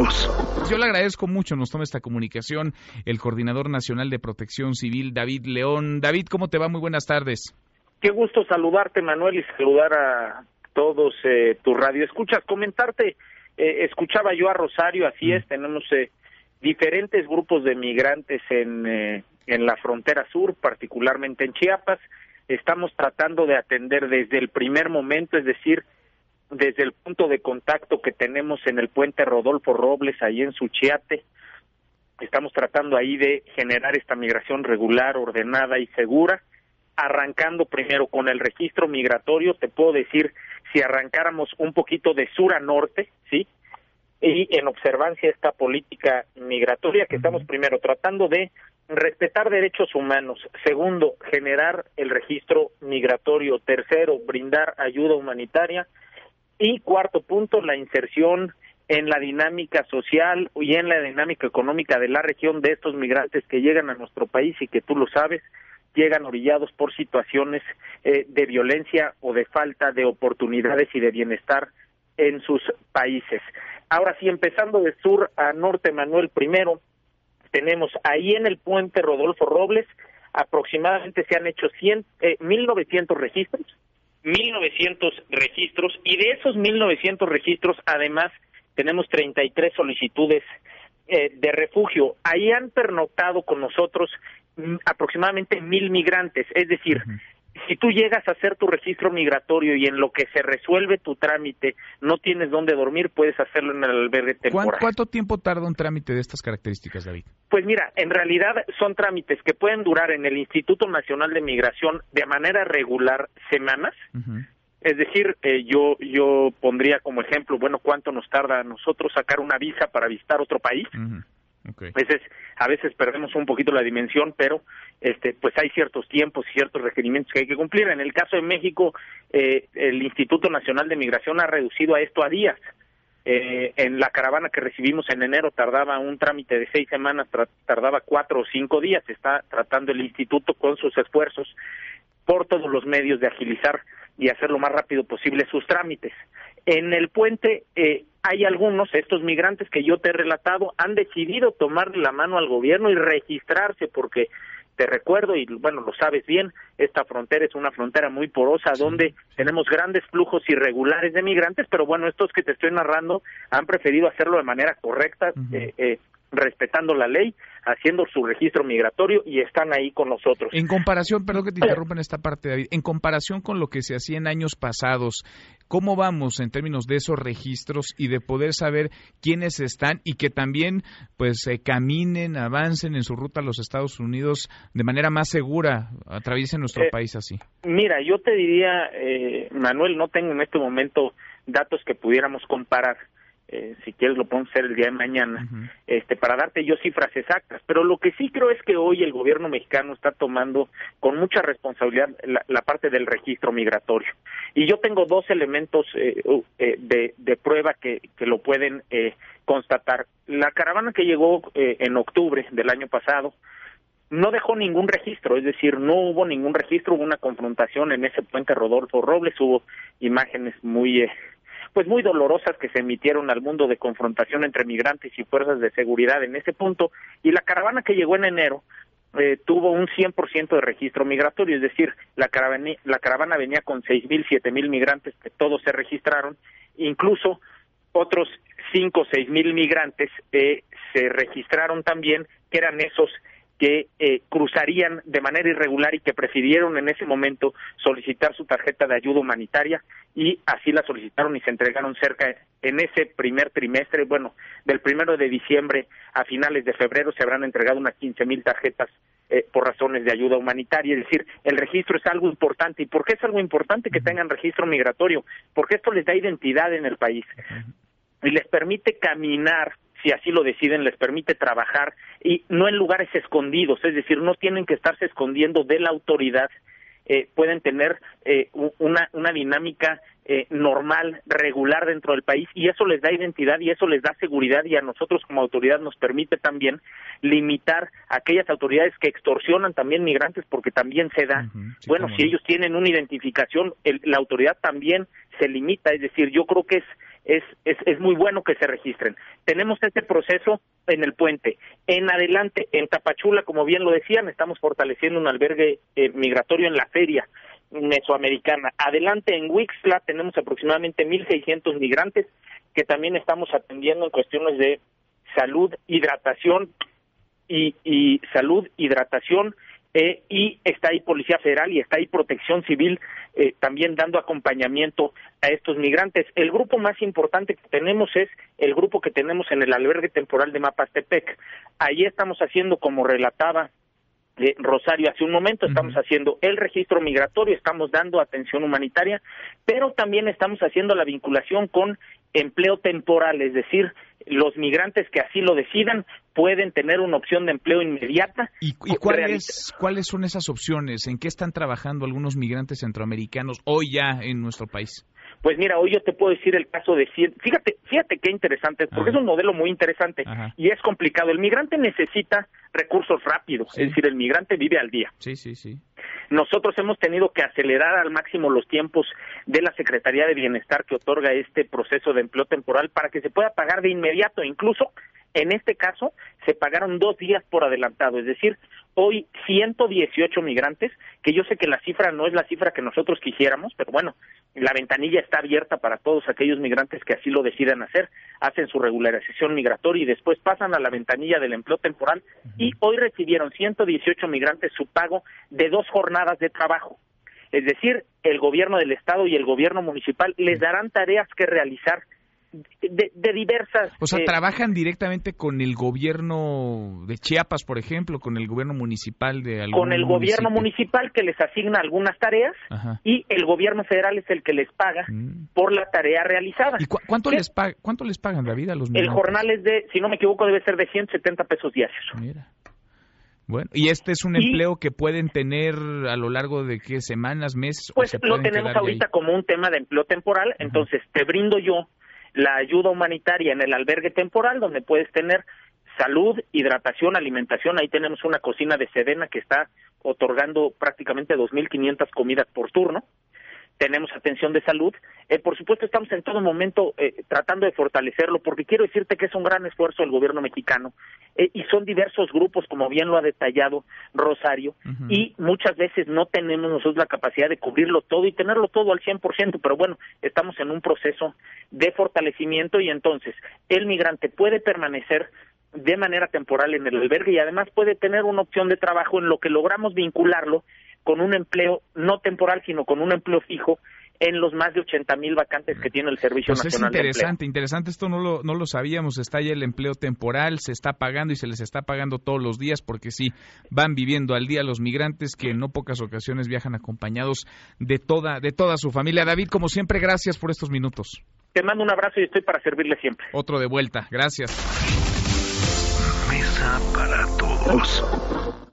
nosotros. Yo le agradezco mucho, nos toma esta comunicación el Coordinador Nacional de Protección Civil, David León. David, ¿cómo te va? Muy buenas tardes. Qué gusto saludarte, Manuel, y saludar a todos eh, tu radio. Escuchas, comentarte, eh, escuchaba yo a Rosario, así es, tenemos eh, diferentes grupos de migrantes en, eh, en la frontera sur, particularmente en Chiapas. Estamos tratando de atender desde el primer momento, es decir, desde el punto de contacto que tenemos en el puente Rodolfo Robles, ahí en Suchiate. Estamos tratando ahí de generar esta migración regular, ordenada y segura, arrancando primero con el registro migratorio. Te puedo decir, si arrancáramos un poquito de sur a norte, ¿sí? Y en observancia esta política migratoria que estamos primero tratando de respetar derechos humanos. Segundo, generar el registro migratorio. Tercero, brindar ayuda humanitaria y cuarto punto, la inserción en la dinámica social y en la dinámica económica de la región de estos migrantes que llegan a nuestro país y que tú lo sabes, llegan orillados por situaciones eh, de violencia o de falta de oportunidades y de bienestar en sus países. Ahora sí, empezando de sur a norte, Manuel, primero, tenemos ahí en el puente Rodolfo Robles, aproximadamente se han hecho cien, eh, 1.900 registros, 1.900 registros y de esos 1.900 registros además tenemos 33 solicitudes eh, de refugio. Ahí han pernoctado con nosotros mm, aproximadamente mil migrantes, es decir, si tú llegas a hacer tu registro migratorio y en lo que se resuelve tu trámite no tienes dónde dormir, puedes hacerlo en el albergue temporal. ¿Cuánto tiempo tarda un trámite de estas características, David? Pues mira, en realidad son trámites que pueden durar en el Instituto Nacional de Migración de manera regular semanas. Es decir, eh, yo yo pondría como ejemplo, bueno, cuánto nos tarda a nosotros sacar una visa para visitar otro país. Okay. A veces, a veces perdemos un poquito la dimensión, pero este, pues hay ciertos tiempos y ciertos requerimientos que hay que cumplir. En el caso de México, eh, el Instituto Nacional de Migración ha reducido a esto a días. Eh, en la caravana que recibimos en enero tardaba un trámite de seis semanas, tardaba cuatro o cinco días. Está tratando el instituto con sus esfuerzos por todos los medios de agilizar y hacer lo más rápido posible sus trámites. En el puente eh, hay algunos, estos migrantes que yo te he relatado, han decidido tomarle la mano al gobierno y registrarse porque te recuerdo y bueno lo sabes bien esta frontera es una frontera muy porosa donde tenemos grandes flujos irregulares de migrantes pero bueno estos que te estoy narrando han preferido hacerlo de manera correcta eh, eh, respetando la ley, haciendo su registro migratorio y están ahí con nosotros. En comparación, perdón que te interrumpa en esta parte, David, en comparación con lo que se hacía en años pasados, ¿cómo vamos en términos de esos registros y de poder saber quiénes están y que también pues eh, caminen, avancen en su ruta a los Estados Unidos de manera más segura, atraviesen nuestro Eh, país así? Mira, yo te diría, eh, Manuel, no tengo en este momento datos que pudiéramos comparar. Eh, si quieres lo podemos hacer el día de mañana, este, para darte yo cifras exactas. Pero lo que sí creo es que hoy el gobierno mexicano está tomando con mucha responsabilidad la, la parte del registro migratorio. Y yo tengo dos elementos eh, eh, de, de prueba que, que lo pueden eh, constatar. La caravana que llegó eh, en octubre del año pasado, no dejó ningún registro, es decir, no hubo ningún registro, hubo una confrontación en ese puente Rodolfo Robles, hubo imágenes muy eh, pues muy dolorosas que se emitieron al mundo de confrontación entre migrantes y fuerzas de seguridad en ese punto. Y la caravana que llegó en enero eh, tuvo un 100% de registro migratorio, es decir, la caravana, la caravana venía con 6.000, 7.000 migrantes que todos se registraron, incluso otros 5 o 6.000 migrantes eh, se registraron también, que eran esos que eh, cruzarían de manera irregular y que prefirieron en ese momento solicitar su tarjeta de ayuda humanitaria y así la solicitaron y se entregaron cerca en ese primer trimestre, bueno, del primero de diciembre a finales de febrero se habrán entregado unas 15 mil tarjetas eh, por razones de ayuda humanitaria, es decir, el registro es algo importante. ¿Y por qué es algo importante que tengan registro migratorio? Porque esto les da identidad en el país y les permite caminar si así lo deciden, les permite trabajar y no en lugares escondidos, es decir, no tienen que estarse escondiendo de la autoridad, eh, pueden tener eh, una, una dinámica eh, normal, regular dentro del país y eso les da identidad y eso les da seguridad y a nosotros como autoridad nos permite también limitar a aquellas autoridades que extorsionan también migrantes porque también se da. sí, bueno, si no. ellos tienen una identificación, el- la autoridad también se limita, es decir, yo creo que es es, es, es muy bueno que se registren. Tenemos este proceso en el puente. En adelante, en Tapachula, como bien lo decían, estamos fortaleciendo un albergue eh, migratorio en la feria mesoamericana. Adelante, en Wixla tenemos aproximadamente 1.600 migrantes que también estamos atendiendo en cuestiones de salud, hidratación y, y salud, hidratación eh, y está ahí Policía Federal y está ahí Protección Civil eh, también dando acompañamiento a estos migrantes. El grupo más importante que tenemos es el grupo que tenemos en el albergue temporal de Mapastepec. Ahí estamos haciendo, como relataba eh, Rosario hace un momento, estamos haciendo el registro migratorio, estamos dando atención humanitaria, pero también estamos haciendo la vinculación con empleo temporal, es decir, los migrantes que así lo decidan pueden tener una opción de empleo inmediata. ¿Y, cuáles, cuáles son esas opciones? ¿En qué están trabajando algunos migrantes centroamericanos hoy ya en nuestro país? Pues mira, hoy yo te puedo decir el caso de fíjate, fíjate qué interesante, porque es un modelo muy interesante y es complicado. El migrante necesita recursos rápidos, es decir, el migrante vive al día. Sí, sí, sí. Nosotros hemos tenido que acelerar al máximo los tiempos de la Secretaría de Bienestar que otorga este proceso de empleo temporal para que se pueda pagar de inmediato, incluso en este caso, se pagaron dos días por adelantado, es decir, hoy 118 migrantes, que yo sé que la cifra no es la cifra que nosotros quisiéramos, pero bueno, la ventanilla está abierta para todos aquellos migrantes que así lo decidan hacer, hacen su regularización migratoria y después pasan a la ventanilla del empleo temporal y hoy recibieron 118 migrantes su pago de dos jornadas de trabajo. Es decir, el gobierno del estado y el gobierno municipal les darán tareas que realizar de, diversas... O sea, eh, trabajan directamente con el gobierno de Chiapas, por ejemplo, con el gobierno municipal de algún Con el gobierno municipal que les asigna algunas tareas y el gobierno federal es el que les paga mm. por la tarea realizada. ¿Y cuánto, les cuánto les pagan, David, a los El jornal es de, si no me equivoco, debe ser de 170 pesos diarios. Mira. Bueno, y este es un empleo que pueden tener a lo largo de qué semanas, meses. Pues lo tenemos ahorita como un tema de empleo temporal, entonces te brindo yo la ayuda humanitaria en el albergue temporal, donde puedes tener salud, hidratación, alimentación. Ahí tenemos una cocina de Sedena que está otorgando prácticamente 2.500 comidas por turno tenemos atención de salud. Eh, por supuesto, estamos en todo momento eh, tratando de fortalecerlo, porque quiero decirte que es un gran esfuerzo del gobierno mexicano eh, y son diversos grupos, como bien lo ha detallado Rosario, y muchas veces no tenemos nosotros la capacidad de cubrirlo todo y tenerlo todo al 100%, pero bueno, estamos en un proceso de fortalecimiento y entonces el migrante puede permanecer de manera temporal en el albergue y además puede tener una opción de trabajo en lo que logramos vincularlo con un empleo no temporal, sino con un empleo fijo en los más de 80 mil vacantes que tiene el Servicio pues Nacional es interesante, de interesante. Esto no lo, no lo sabíamos. Está ya el empleo temporal, se está pagando y se les está pagando todos los días porque sí, van viviendo al día los migrantes que en no pocas ocasiones viajan acompañados de toda, de toda su familia. David, como siempre, gracias por estos minutos. Te mando un abrazo y estoy para servirle siempre. Otro de vuelta. Gracias. Mesa para todos.